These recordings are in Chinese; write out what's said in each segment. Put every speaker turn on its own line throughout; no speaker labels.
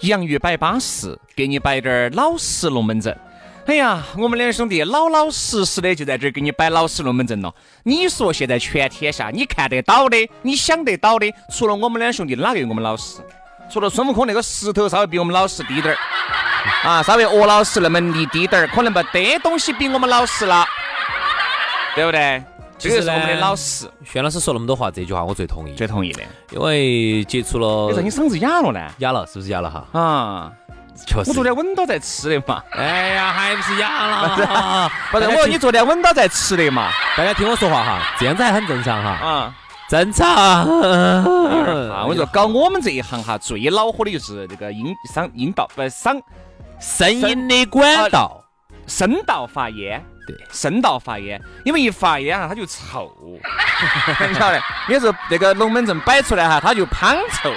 洋芋摆巴适，给你摆点儿老实龙门阵。哎呀，我们两兄弟老老实实的就在这儿给你摆老实龙门阵了。你说现在全天下你看得到的、你想得到的，除了我们两兄弟，哪个有我们老实？除了孙悟空那个石头稍微比我们老实低点儿，啊，稍微鹅老实那么低低点儿，可能没得东西比我们老实了，对不对？这个是我们的老师。
轩老师说那么多话，这句话我最同意，
最同意的。
因为接触了，
你说你嗓子哑了呢？
哑了，是不是哑了哈？
啊，
确实。
我昨天稳到在吃的嘛。
哎呀，还不是哑了？
不是，我说你昨天稳到在吃的嘛。
大家听我说话哈，这样子还很正常哈。
啊，
正常。
啊，我说，搞我们这一行哈，最恼火的就是这个音嗓音道不嗓
声音的管道，
声道发炎。声道发炎，因为一发炎啊，它就臭，你晓得？有时候那个龙门阵摆出来哈，它就滂臭，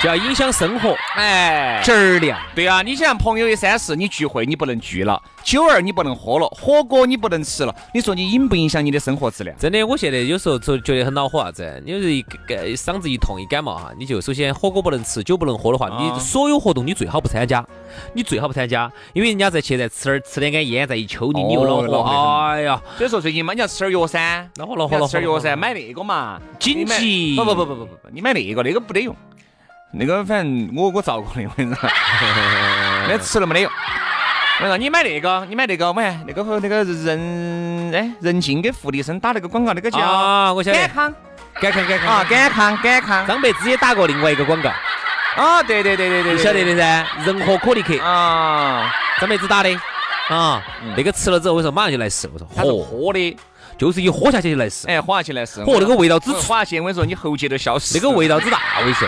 就要影响生活，
哎，
质量。
对啊，你想朋友一三四，你聚会你不能聚了，酒儿你不能喝了，火锅你不能吃了，你说你影不影响你的生活质量？
真的，我现在有时候就觉得很恼火啥子？你是一个嗓子一痛一感冒哈，你就首先火锅不能吃，酒不能喝的话，你所有活动你最好不参加，你最好不参加，因为人家在去在吃点吃点根烟，再一抽你，你又恼火。哎呀，
所以说最近嘛，你要吃点药噻，
恼火恼火恼火，
吃点药噻，买那个嘛，
紧急。
不不不不不不不，你买那个那个不得用。那个反正我我遭过的，我跟你说，那吃了没得用。我说你买那个，你买那个，我看那个和那个人哎人静给福利生打那个广告，那个叫
啊，我晓得。
感康，
感康，感康
啊，感康，感康。
张柏芝也打过另外一个广告。
啊，对对对对对，
晓得的噻。仁和可立克
啊，
张柏芝打的啊，那个吃了之后，我说马上就来试，我说
喝，喝的。
就是一喝下去就来事，
哎，喝下去来事，
嚯，那个味道之，喝
下去我跟你说，你喉结都消失，
那个味道之大，我跟你说。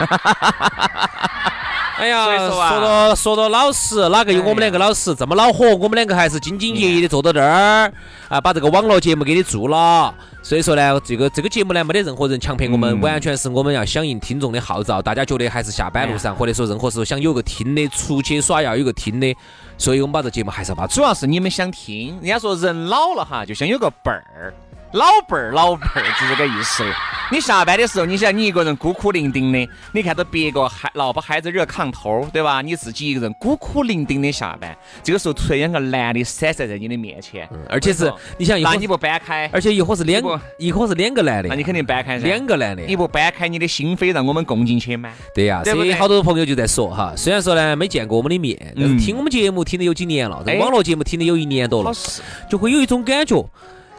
哎呀，说到说到老实，哪个有我们两个老实？这么恼火，我们两个还是兢兢业业的坐到这儿啊，把这个网络节目给你做了。所以说呢，这个这个节目呢，没得任何人强迫我们，完全是我们要响应听众的号召。大家觉得还是下班路上，或者说任何时候想有个听的，出去耍要有个听的，所以我们把这节目还是要把。
主要是你们想听，人家说人老了哈，就想有个伴儿。老伴儿，老伴儿，就这个意思。你下班的时候，你想你一个人孤苦伶仃的，你看到别个孩老婆孩子热炕头，对吧？你自己一个人孤苦伶仃的下班，这个时候突然两个男的闪闪在你的面前，
而且是你想，
那你不搬开，
而且一伙是两个，一伙是两个男的，
那你肯定搬开噻。
两个男的，
你不搬开你的心扉，让我们共进去吗？
对呀，所以好多朋友就在说哈，虽然说呢没见过我们的面，但是听我们节目听的有几年了，这网络节目听的有一年多了，就会有一种感觉。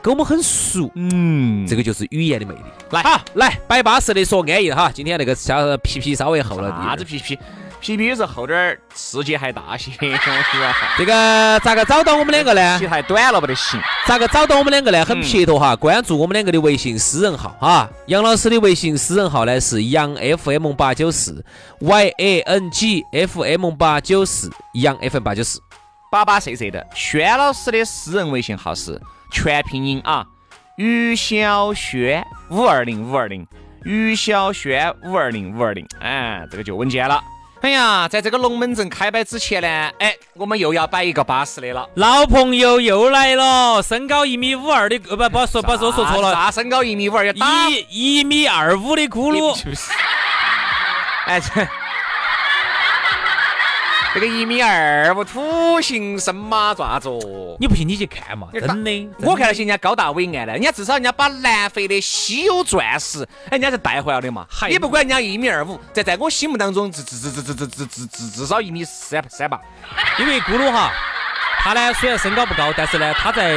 跟我们很熟，嗯，这个就是语言的魅力。
来，
好，来摆巴适的说安逸哈。今天那个小皮皮稍微厚了点，
啥子皮皮？皮皮是厚点儿，世界还大些，
这个咋个找到我们两个呢？
皮太短了不得行。
咋个找到我们两个呢？很撇脱哈，关注我们两个的微信私人号哈。杨老师的微信私人号呢是杨 FM 八九四，Y A N G F M 八九四，杨 FM 八九四，
巴巴适适的。轩老师的私人微信号是。全拼音啊，于小轩五二零五二零，于小轩五二零五二零，哎，这个就稳健了。哎呀，在这个龙门阵开摆之前呢，哎，我们又要摆一个巴适的了。
老朋友又来了，身高一米五二的，不不说不说说错了，
啥身高一米五二？
一一米二五的咕噜。
哎这。这个一米二五土行身马爪子哦。
你不信你去看嘛，真的。
我看那些人家高大伟岸的，人家至少人家把南非的稀有钻石，哎，人家是带回来的嘛。也不管人家一米二五，在在我心目当中至至至至至至至至至至少一米三三八。
因为咕噜哈，他呢虽然身高不高，但是呢他在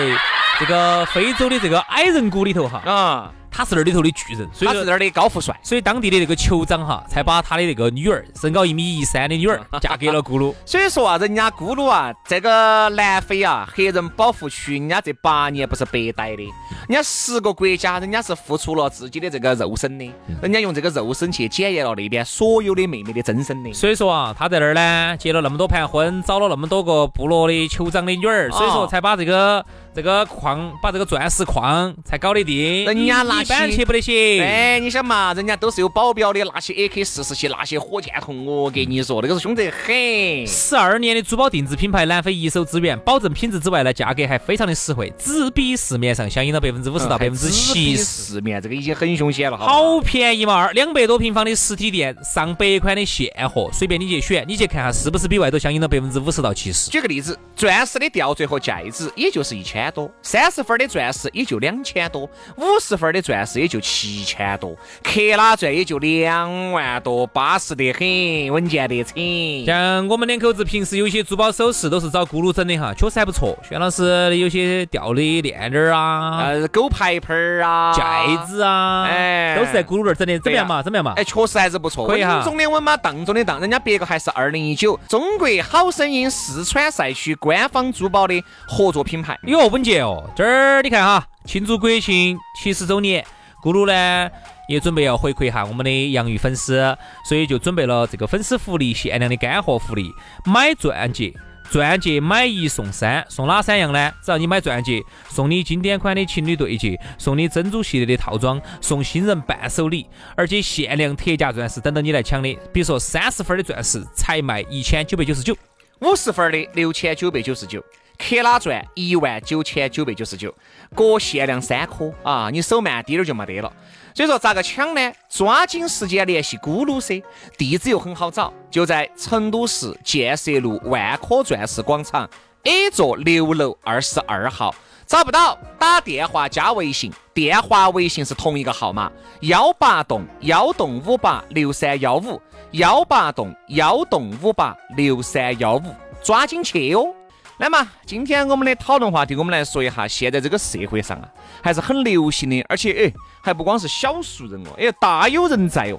这个非洲的这个矮人谷里头哈啊。他是那里头的巨人，所以
他是那儿的高富帅，
所以当地的那个酋长哈，才把他的那个女儿，身高一米一三的女儿 嫁给了咕噜。
所以说啊，人家咕噜啊，这个南非啊，黑人保护区，人家这八年不是白待的，人家十个国家，人家是付出了自己的这个肉身的，人家用这个肉身去检验了那边所有的妹妹的真身的。
所以说啊，他在那儿呢，结了那么多盘婚，找了那么多个部落的酋长的女儿，所以说才把这个。这个矿把这个钻石矿才搞得定，
人家拿
起不得行。
哎，你想嘛，人家都是有保镖的，那些 AK 四十七，那些火箭筒，我给你说，那个是凶得很。
十二年的珠宝定制品牌，南非一手资源，保证品质之外呢，价格还非常的实惠，只比市面上相应了百分之五十到百分之七十。
市面这个已经很凶险了，
好便宜嘛，二两百多平方的实体店，上百款的现货，随便你去选，你去看下是不是比外头相应了百分之五十到七十。
举个例子，钻石的吊坠和戒指也就是一千。千多，三十分的钻石也就两千多，五十分的钻石也就七千多，克拉钻也就两万多，巴适得很，稳健得很。
像我们两口子平时有些珠宝首饰都是找咕噜整的哈，确实还不错。薛老师有些吊的链链啊，
呃，狗牌牌儿啊，
戒指啊，哎，都是在咕噜那儿整的，怎么样嘛？怎么样嘛？
哎，确实还是不错。
可以哈。
稳中的稳嘛，当中的当，人家别个还是二零一九中国好声音四川赛区官方珠宝的合作品牌。
哟。稳健哦，这儿你看哈，庆祝国庆七十周年，咕噜呢也准备要回馈一下我们的洋芋粉丝，所以就准备了这个粉丝福利，限量的干货福利，买钻戒，钻戒买一送三，送哪三样呢？只要你买钻戒，送你经典款的情侣对戒，送你珍珠系列的套装，送新人伴手礼，而且限量特价钻石等着你来抢的。比如说三十分的钻石才卖一千九百九十九，
五十分的六千九百九十九。克拉钻一万九千九百九十九，各限量三颗啊！你手慢滴点儿就没得了。所以说咋个抢呢？抓紧时间联系咕噜噻，地址又很好找，就在成都市建设路万科钻石广场 A 座六楼二十二号。找不到，打电话加微信，电话微信是同一个号码：幺八栋幺栋五八六三幺五，幺八栋幺栋五八六三幺五，抓紧去哦！那么今天我们的讨论话题，我们来说一下，现在这个社会上啊，还是很流行的，而且哎，还不光是小数人哦，哎，大有人在哦。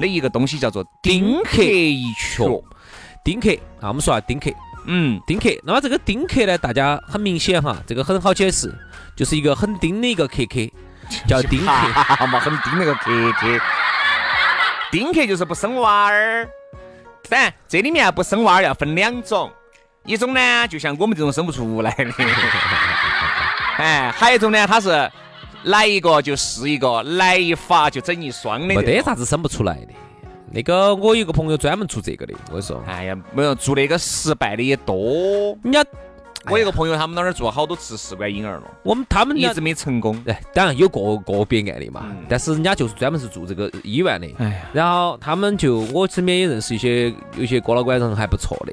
的一个东西叫做丁克一缺，
丁克啊，我们说下丁克，嗯，丁克。那么这个丁克呢，大家很明显哈，这个很好解释，就是一个很丁的一个克克，叫丁克
嘛，很丁那个克克。丁克就是不生娃儿，但这里面不生娃儿要分两种。一种呢，就像我们这种生不出来的，哎，还有一种呢，他是来一个就是一个，来一发就整一双的，
没得啥子生不出来的。那个我有个朋友专门做这个的，我跟你说，
哎呀，没有做那个失败的也多，
人家。
我一个朋友，他们那儿做好多次试管婴儿了，
我们他们
一直没成功。
哎，当然有个个别案例嘛，但是人家就是专门是做这个医院的。哎然后他们就我身边也认识一些有些哥老倌人还不错的，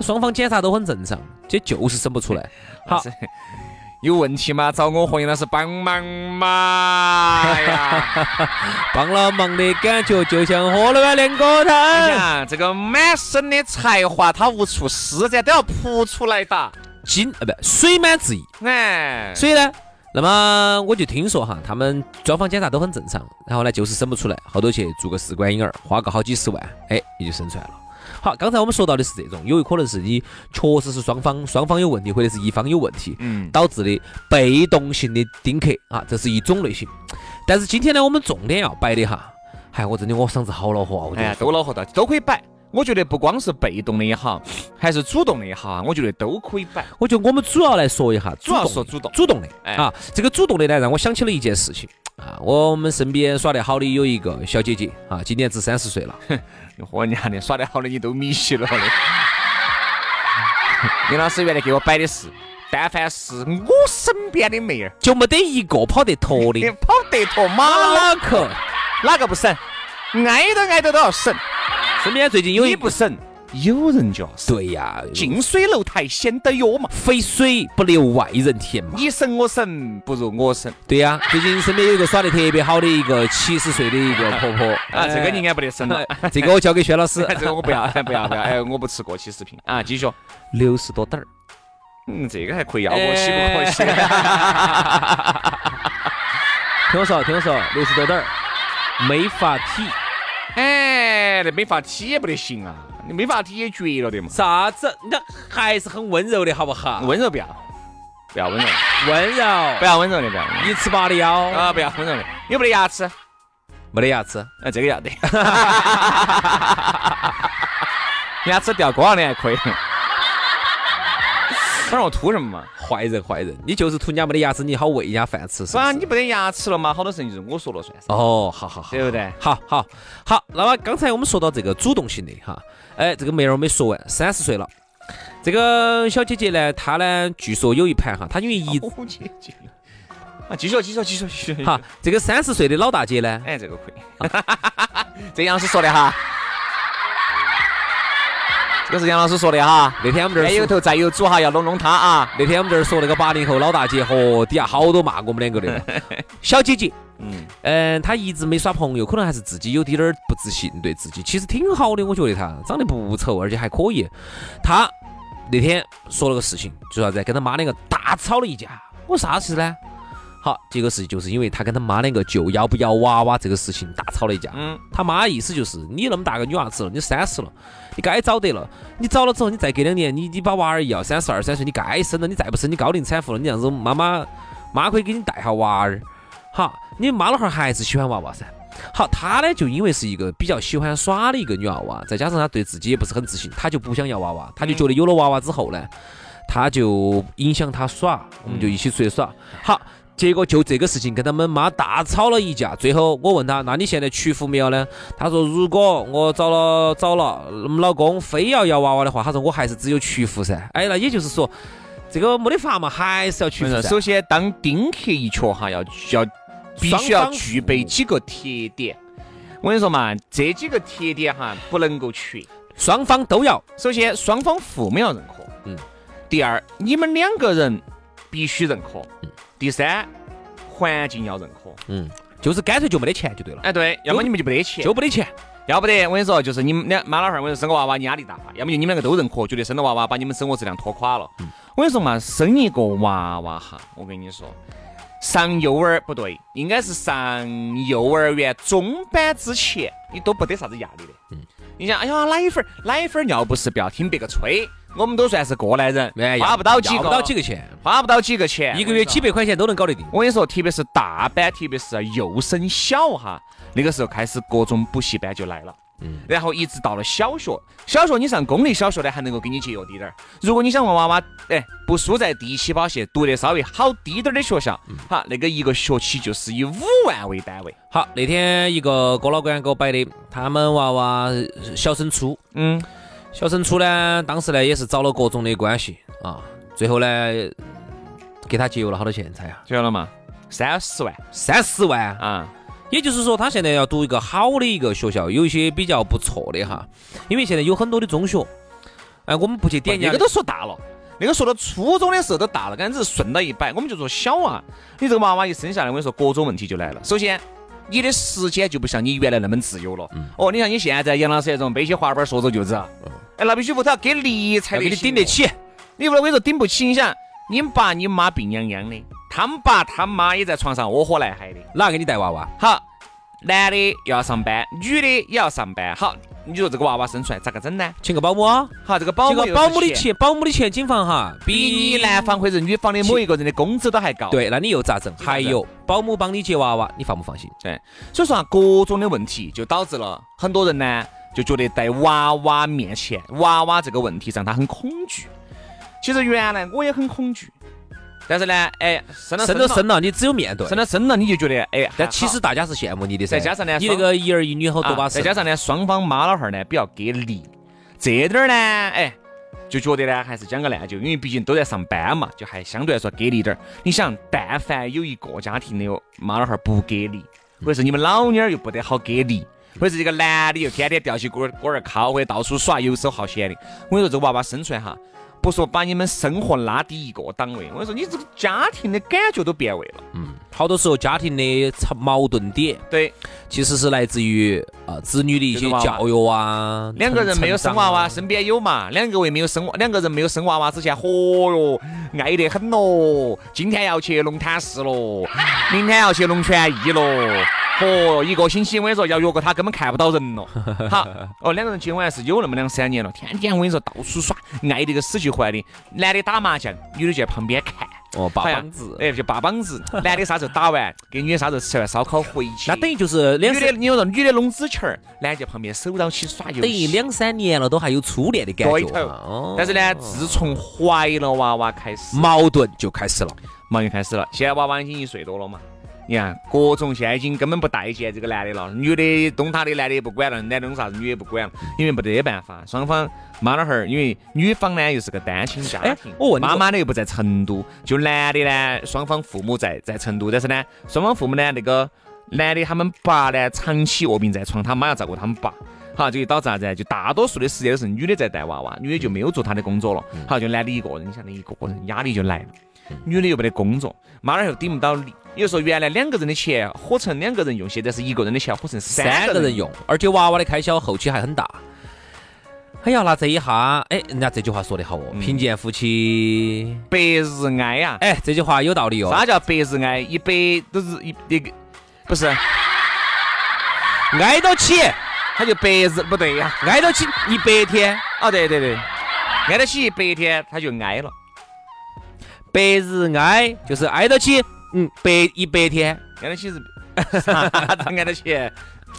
双方检查都很正常，这就是生不出来。好，
有问题吗？找我何燕老师帮忙嘛！哎呀，
帮了忙的感觉就像喝了碗凉锅汤。
这个满身的才华，他无处施展，都要扑出来打。
金啊，不水满自溢，哎，所以呢，那么我就听说哈，他们双方检查都很正常，然后呢就是生不出来，后头去做个试管婴儿，花个好几十万，哎，也就生出来了。好，刚才我们说到的是这种，有可能是你确实是双方双方有问题，或者是一方有问题，嗯，导致的被动性的丁克啊，这是一种类型。但是今天呢，我们重点要摆的哈，哎，我真的我嗓子好恼火啊，我觉得
都恼火的，都可以摆。我觉得不光是被动的也好，还是主动的也好啊，我觉得都可以摆。
我觉得我们主要来说一下，
主要说主动，
主动的哎啊。这个主动的呢，让我想起了一件事情啊。我们身边耍得好的有一个小姐姐啊，今年只三十岁了。
嚯，你看的耍得好的你都米稀了的。林老师原来给我摆的是，但凡是我身边的妹儿，
就没得一个跑得脱的。
跑得脱马
脑壳？
哪个不省？挨着挨着都要省。
身边最近有一
不省，有人就要生。
对呀，
近水楼台先得月嘛，
肥水不流外人田嘛。
你省我省不如我省
对呀，最近身边有一个耍得特别好的一个七十岁的一个婆婆
啊，这个你应该不得生了。
这个我交给薛老师。
这个我不要，不要，不要，哎，我不吃过期食品啊。继续，
六十多点儿，
嗯，这个还可以要过期不可惜。
听我说，听我说，六十多点儿，没法体。
哎，那没法体也不得行啊，你没法体也绝了的嘛。
啥子？那还是很温柔的好不好？
温柔不要，不要温柔，
温柔
不要温柔的，不要
一尺八的腰
啊，不要温柔的，有没得牙齿？
没得牙齿，
哎，这个要得。牙齿掉光了的还可以。反正我图什么嘛？
坏人坏人，你就是图人家没得牙齿，你好喂人家饭吃是吧？
你没得牙齿了嘛？好多事情就是我说了算。
哦，好好好，
对不对？
好好好。那么刚才我们说到这个主动性的哈，哎，这个妹儿没说完，三十岁了，这个小姐姐呢，她呢，据说有一盘哈，她因为一
姐姐啊，继续继续继续继续。
好，这个三十岁的老大姐呢，
哎，这个可以，这杨老师说的哈。这是杨老师说的哈，
那天我们这儿
有头再有主哈，要弄弄他啊。
那天我们这儿说那个八零后老大姐，和，底下好多骂我们两个的。小姐姐，嗯嗯，她一直没耍朋友，可能还是自己有点儿不自信，对自己其实挺好的，我觉得她长得不丑，而且还可以。她那天说了个事情，就啥子？跟他妈两个大吵了一架。我啥事呢？好，这个事就是因为他跟他妈两个就要不要娃娃这个事情大吵了一架。嗯，他妈意思就是你那么大个女娃子了，你三十了，你该找得了。你找了之后，你再隔两年，你你把娃儿要三十二三岁，你该生了。你再不生，你高龄产妇了，你这样子妈妈妈可以给你带下娃儿。好，你妈老汉儿还是喜欢娃娃噻。好，他呢就因为是一个比较喜欢耍的一个女娃娃，再加上他对自己也不是很自信，他就不想要娃娃，他就觉得有了娃娃之后呢，他就影响他耍，我们就一起出去耍。好。结果就这个事情跟他们妈大吵了一架，最后我问他，那你现在屈服没有呢？他说，如果我找了找了，我们老公非要要娃娃的话，他说我还是只有屈服噻。哎，那也就是说，这个没得法嘛，还是要屈服。
首先，当丁克一缺哈，要要必须要具备几个特点。我跟你说嘛，这几个特点哈不能够缺，
双方都要。
首先，双方父母要认可。嗯。第二，你们两个人必须认可。嗯。第三，环境要认可，
嗯，就是干脆就没得钱就对了。
哎，对，要么你们就没得钱，
就没得钱，
要不得，我跟你说，就是你们两妈老汉儿，我说生个娃娃你压力大，要么就你们两个都认可，觉得生了娃娃把你们生活质量拖垮了。我跟你说嘛，生一个娃娃哈，我跟你说，上幼儿不对，应该是上幼儿园中班之前，你都不得啥子压力的。嗯，你想，哎呀，奶粉奶粉尿不湿，不要听别个吹。我们都算是过来人，花不到几个，
不到几个钱，
花不到几个钱，
一个月几百块钱都能搞得定。
我跟你说，特别是大班，特别是幼升小哈，那个时候开始各种补习班就来了。嗯，然后一直到了小学，小学你上公立小学呢，还能够给你节约滴点儿。如果你想问娃娃，哎，不输在第七保线，读得稍微好滴点儿的学校，好，那个一个学期就是以五万为单位。
好，那天一个哥老倌给我摆的，他们娃娃小升初，嗯。小升初呢，当时呢也是找了各种的关系啊，最后呢给他节约了好多钱财啊？
节约了嘛？三十万，
三十万啊！也就是说，他现在要读一个好的一个学校，有一些比较不错的哈，因为现在有很多的中学，哎，我们不去点
那个都说大了，那个说到初中的时候都大了，刚只是顺到一摆，我们就说小啊，你这个娃娃一生下来，我跟你说各种问题就来了。首先。你的时间就不像你原来那么自由了。哦，你像你现在杨老师那种背起滑板说走就走，哎，那必须不他要给力才
给你顶得起。
你屋头我跟你说顶不起，你想，你们爸你妈病殃殃的，他们爸他妈也在床上窝火来嗨的，
哪个给你带娃娃？
好，男的要上班，女的也要上班。好。你说这个娃娃生出来咋个整呢？
请个保姆啊！
好，这个保姆
保姆的钱，保姆的钱，警方哈
比你男方或者女方的某一个人的工资都还高。
对，那你又咋整？还有保姆帮你接娃娃，你放不放心？
对，所以说啊，各种的问题就导致了很多人呢就觉得在娃娃面前，娃娃这个问题让他很恐惧。其实原来我也很恐惧。但是呢，哎，生了
生了生了，你只有面对，
生了生了，你就觉得，哎，
但其实大家是羡慕你的噻。
再加上呢，
你那个一儿一女好多把
再加上呢，双方妈老汉儿呢比较给力，这点儿呢，哎，就觉得呢还是讲个烂就，因为毕竟都在上班嘛，就还相对来说给力点儿。你想，但凡有一个家庭的妈老汉儿不给力，或者是你们老娘儿又不得好给力，或者是这个男的又天天吊起锅儿锅儿烤，或者到处耍游手好闲的。我跟你说，这个娃娃生出来哈，不说把你们生活拉低一个档位，我跟你说，你这个家庭的感觉都变味了。
嗯，好多时候家庭的矛盾点，
对，
其实是来自于啊子女的一些教育啊。
两个人没有生娃娃，身边有嘛？两个位没有生，两个人没有生娃娃之前，嚯哟，爱得很咯。今天要去龙潭寺咯，明天要去龙泉驿咯。嚯，一个星期我跟你说要约个他根本看不到人了。好，哦，两个人结婚还是有那么两三年了，天天我跟你说到处耍，爱得个死去活来的。男的打麻将，女的就在旁边看。
哦，把
好像
膀子。
哎，就扒膀子。男的啥时候打完，给女的啥时候吃完烧烤回去。
那等于就是两
女的，你说女的弄纸钱儿，男的在旁边手到起耍游
等于。两三年了，都还有初恋的感
对头。
哦
但是呢，自从怀了娃娃开始，
矛盾就开始了。
矛盾开始了。现在娃娃已经一岁多了嘛，你看各种现在已经根本不待见这个男的了，女的懂他的，男的也不管了，男的弄啥子，女的也不管了，因为没得办法，双方妈老汉儿，因为女方呢又是个单亲家
哎
庭，
我问你
妈妈呢又不在成都，就男的呢双方父母在在成都，但是呢双方父母呢那个男的他们爸呢长期卧病在床，他妈要照顾他们爸。好，就导致啥子？就大多数的时间都是女的在带娃娃，女的就没有做她的工作了。好，就男的一个人，你想那一个人压力就来了。女的又没得工作，妈老汉儿又顶不到你。也就是说，原来两个人的钱合成两个人用，现在是一个人的钱合成
三
三个人
用，而且娃娃的开销后期还很大。哎呀，那这一下，哎，人家这句话说得好哦，
嗯
贫贱夫妻，
百日哀呀。
哎，这句话有道理哦。
啥叫百日哀？一百都是一那个，不是，
挨到起，
他就百日不对呀。
挨到起一百天，
哦，对对对，挨到起一百天他就挨了，
百日哀就是挨到起，嗯，百一百天，
按得起是啥子按得起？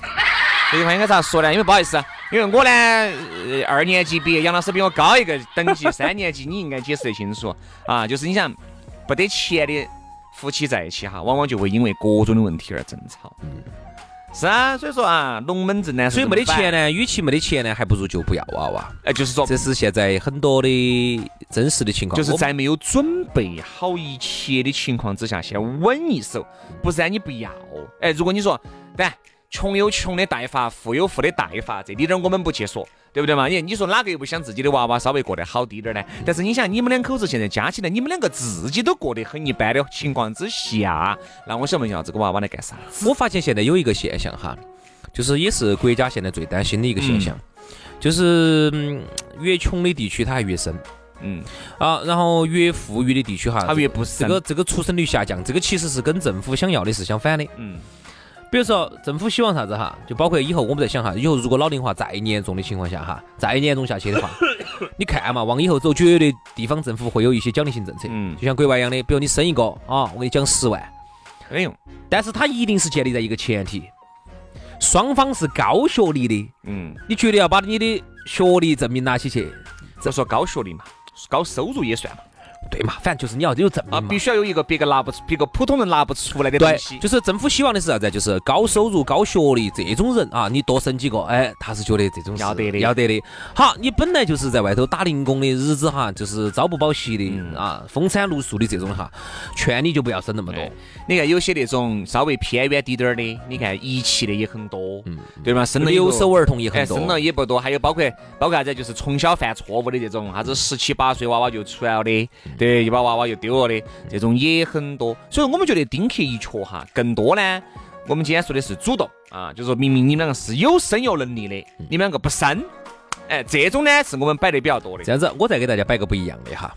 这句话应该咋说呢？因为不好意思啊，因为我呢，呃二年级毕业，杨老师比我高一个等级，三年级你应该解释得清楚啊。就是你想，不得钱的夫妻在一起哈，往往就会因为各种的问题而争吵。嗯，是啊，所以说啊，龙门阵呢，
所以没得钱
呢，
与其没得钱呢，还不如就不要娃娃。
哎，就是说，
这是现在很多的真实的情况。
就是在没有准备好一切的情况之下，先稳一手，不是让你不要。哎，如果你说，对，穷有穷的带法，富有富的带法，这里点儿我们不去说，对不对嘛？你你说哪个又不想自己的娃娃稍微过得好滴点儿呢？但是你想，你们两口子现在加起来，你们两个自己都过得很一般的情况之下，那我想问一下，这个娃娃来干啥？
我发现现在有一个现象哈，就是也是国家现在最担心的一个现象，就是、嗯、越穷的地区它还越深。
嗯，
啊，然后越富裕的地区哈，
它越不
这个这个出生率下降，这个其实是跟政府想要的是相反的。
嗯，
比如说政府希望啥子哈，就包括以后我们在想哈，以后如果老龄化再严重的情况下哈，再严重下去的话，你看嘛，往以后走，绝对地方政府会有一些奖励性政策，
嗯。
就像国外一样的，比如你生一个啊，我给你奖十万，
没得用。
但是它一定是建立在一个前提，双方是高学历的，
嗯，
你绝对要把你的学历证明拿起去，
这说高学历嘛，高收入也算嘛。
对嘛？反正就是你要有证明
啊，
嘛
必须要有一个别个拿不出、别个普通人拿不出来的东西，。
就是政府希望的是啥子？就是高收入、高学历这种人啊，你多生几个，哎，他是觉得这种
要得的
要得的。好，你本来就是在外头打零工的日子哈，就是朝不保夕的、
嗯
啊，风餐露宿的这种哈，劝你就不要生那么多。
哎你看有些那种稍微偏远滴点儿的，你看遗弃的也很多，对吧？生了
留守儿童也
哎，
很多，
生了也不多，还有包括包括啥子，就是从小犯错误的这种，啥子十七八岁娃娃就出来了的，对，一把娃娃又丢了的，这种也很多。所以我们觉得丁克一缺哈，更多呢，我们今天说的是主动啊，就是说明明你们两个是有生育能力的，你们两个不生，哎，这种呢是我们摆的比较多的。
这样子，我再给大家摆个不一样的哈。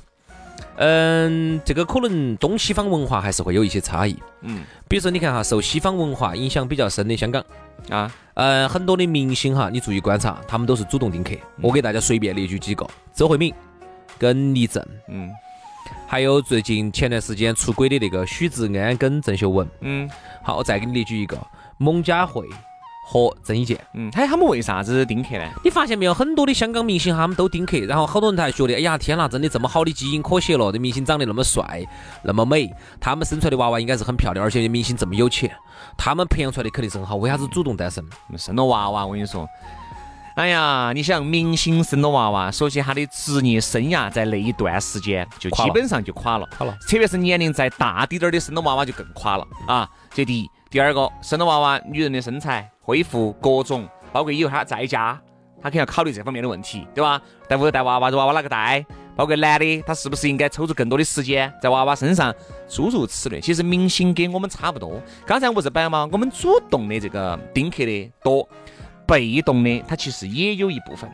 嗯，这个可能东西方文化还是会有一些差异。
嗯
比如说，你看哈，受西方文化影响比较深的香港，
啊，
呃，很多的明星哈，你注意观察，他们都是主动丁克。我给大家随便列举几个：周慧敏、跟李正，
嗯
还有最近前段时间出轨的那个许志安跟郑秀文。
嗯
好，我再给你列举一个：蒙嘉慧和郑伊健。
嗯，哎，他们为啥子丁克呢？
你发现没有？很多的香港明星他们都丁克，然后好多人还觉得，哎呀天呐，真的这么好的基因可惜了，这明星长得那么帅，那么美，他们生出来的娃娃应该是很漂亮，而且明星这么有钱，他们培养出来的肯定是很好，为啥子主动单身？
生了娃娃，我跟你说，哎呀，你想明星生了娃娃，首先他的职业生涯在那一段时间就基本上就垮了，
垮了
特别是年龄再大滴点儿的生了娃娃就更垮了啊！这第一，第二个，生了娃娃，女人的身材恢复各种包括以后她在家，她肯定要考虑这方面的问题，对吧？在屋头带娃娃，这娃娃哪个带？包括男的，他是不是应该抽出更多的时间在娃娃身上？诸如此类。其实明星跟我们差不多。刚才我不是摆吗？我们主动的这个丁克的多，被动的他其实也有一部分。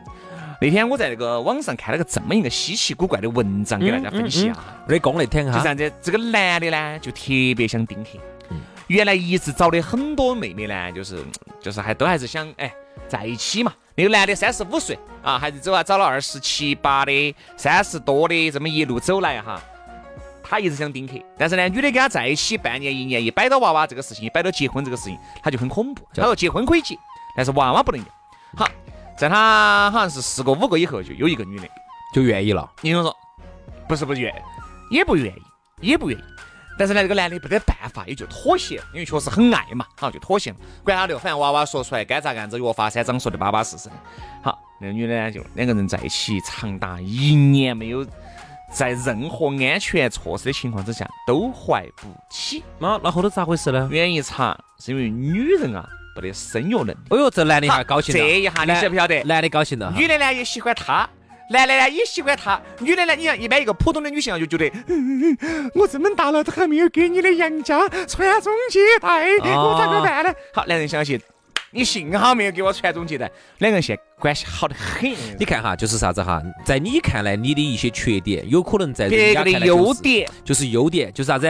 那天我在那个网上看了个这么一个稀奇古怪的文章，给大家分析啊。
那功能听哈。
就啥子？这个男的呢，就特别想丁克。原来一直找的很多妹妹呢，就是就是还都还是想哎在一起嘛。那个男的三十五岁啊，还是走啊找了二十七八的、三十多的，这么一路走来哈，他一直想丁克。但是呢，女的跟他在一起半年一年，一摆到娃娃这个事情，一摆到结婚这个事情，他就很恐怖。他说结婚可以结，但是娃娃不能要。好，在他好像是四个五个以后，就有一个女的
就愿意了。
你听说？不是不愿，也不愿意，也不愿意。但是呢，这个男的没得办法，也就妥协了，因为确实很爱嘛，好就妥协了。管他的，反正娃娃说出来，该咋干子，越发三章说的巴巴适适的。好，那个女的呢，就两个人在一起长达一年，没有在任何安全措施的情况之下都怀不起。
那那后头咋回事呢？
原一查，是因为女人啊没得生育能力。
哎呦，这男的还高兴了。
这一下你晓不晓得？
男的高兴了。
女的呢也喜欢他。男的呢也喜欢他，女的呢，你看一般一个普通的女性啊，就觉得，我这么大了都还没有给你的杨家传宗接代，我咋个办呢？好，男人相信，你幸好没有给我传宗接代，两个人现在关系好得很。
你看哈，就是啥子哈，在你看来你的一些缺点，有可能在
别个的优点，
就是优点，就是啥子？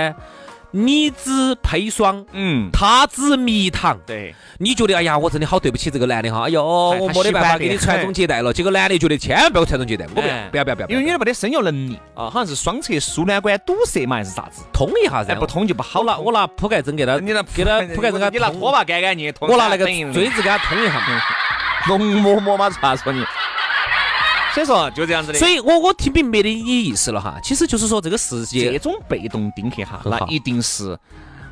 你只砒霜，
嗯，
他只蜜糖，
对，
你觉得哎呀，我真的好对不起这个男的哈，哎呦，我没得办法给你传宗接代了。结果男的觉得千万不要传宗接代，我不要，不要，不要，不要，
因为女的没得生育能力。啊，好像是双侧输卵管堵塞嘛，还是啥子？
通一下噻，
不通就不好。
了。我拿铺盖针给他，
你拿
给他铺盖针给他，
你拿拖把干干净，
我拿那个锥子给他通一下，
龙嬷嬷嘛，传说你。所以说就这样子的，
所以我我听明白的你意思了哈，其实就是说这个世界
这种被动丁克哈，那一定是。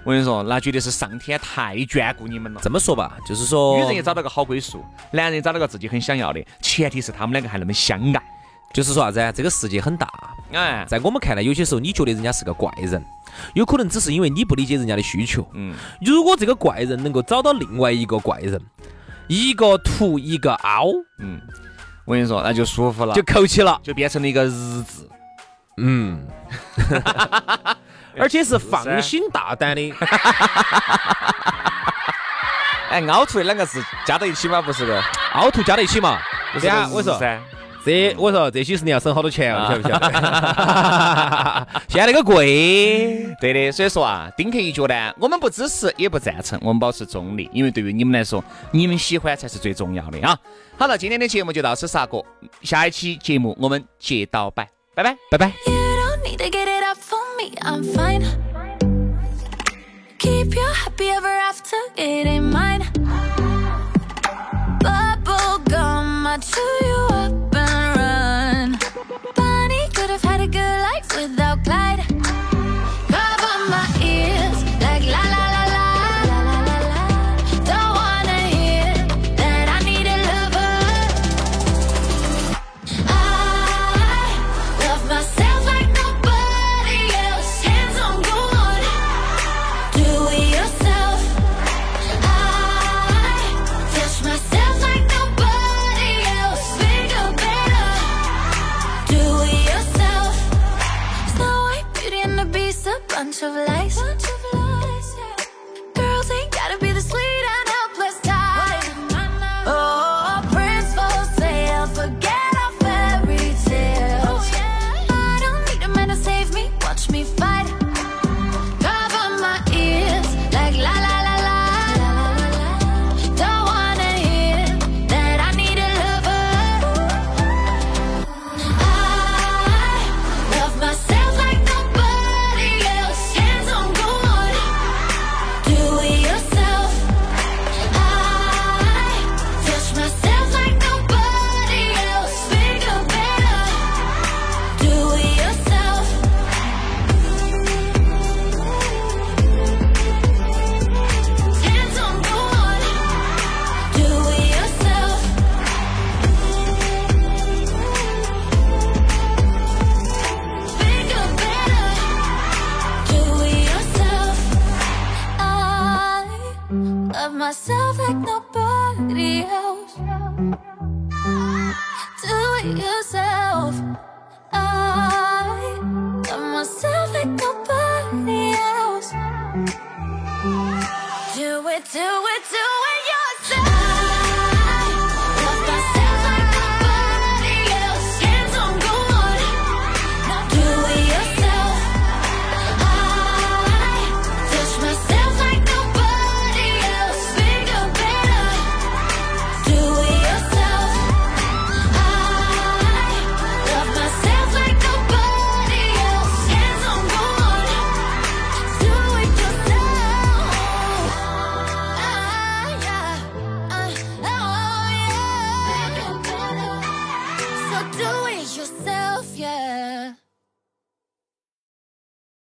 我跟你说，那绝对是上天太眷顾你们了。
这么说吧，就是说，
女人也找到个好归宿，男人找到个自己很想要的，前提是他们两个还那么相爱。
就是说啥子？这个世界很大，
哎，
在我们看来，有些时候你觉得人家是个怪人，有可能只是因为你不理解人家的需求。
嗯，
如果这个怪人能够找到另外一个怪人，一个凸一个凹，
嗯，我跟你说，那就舒服了，
就扣起了，
就变成了一个日字。
嗯。而且是放心大胆的，
哎，凹凸的两个字加到一起吗？不是的，
凹凸加到一起嘛？
不是啊，我说
这我说这些事你要省好多钱啊，晓不晓得？现在那个贵，
对的。所以说啊，丁克一脚呢，我们不支持也不赞成，我们保持中立，因为对于你们来说，你们喜欢才是最重要的啊。好了，今天的节目就到此杀过，下一期节目我们接到摆，拜拜，
拜拜。
me, I'm